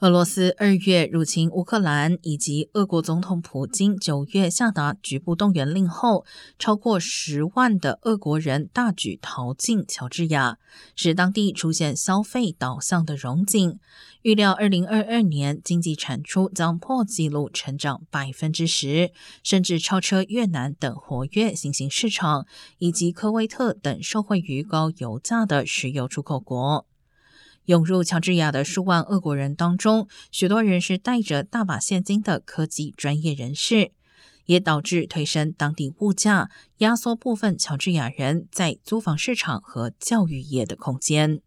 俄罗斯二月入侵乌克兰，以及俄国总统普京九月下达局部动员令后，超过十万的俄国人大举逃进乔治亚，使当地出现消费导向的荣景。预料二零二二年经济产出将破纪录成长百分之十，甚至超车越南等活跃新兴市场，以及科威特等受惠于高油价的石油出口国。涌入乔治亚的数万俄国人当中，许多人是带着大把现金的科技专业人士，也导致推升当地物价，压缩部分乔治亚人在租房市场和教育业的空间。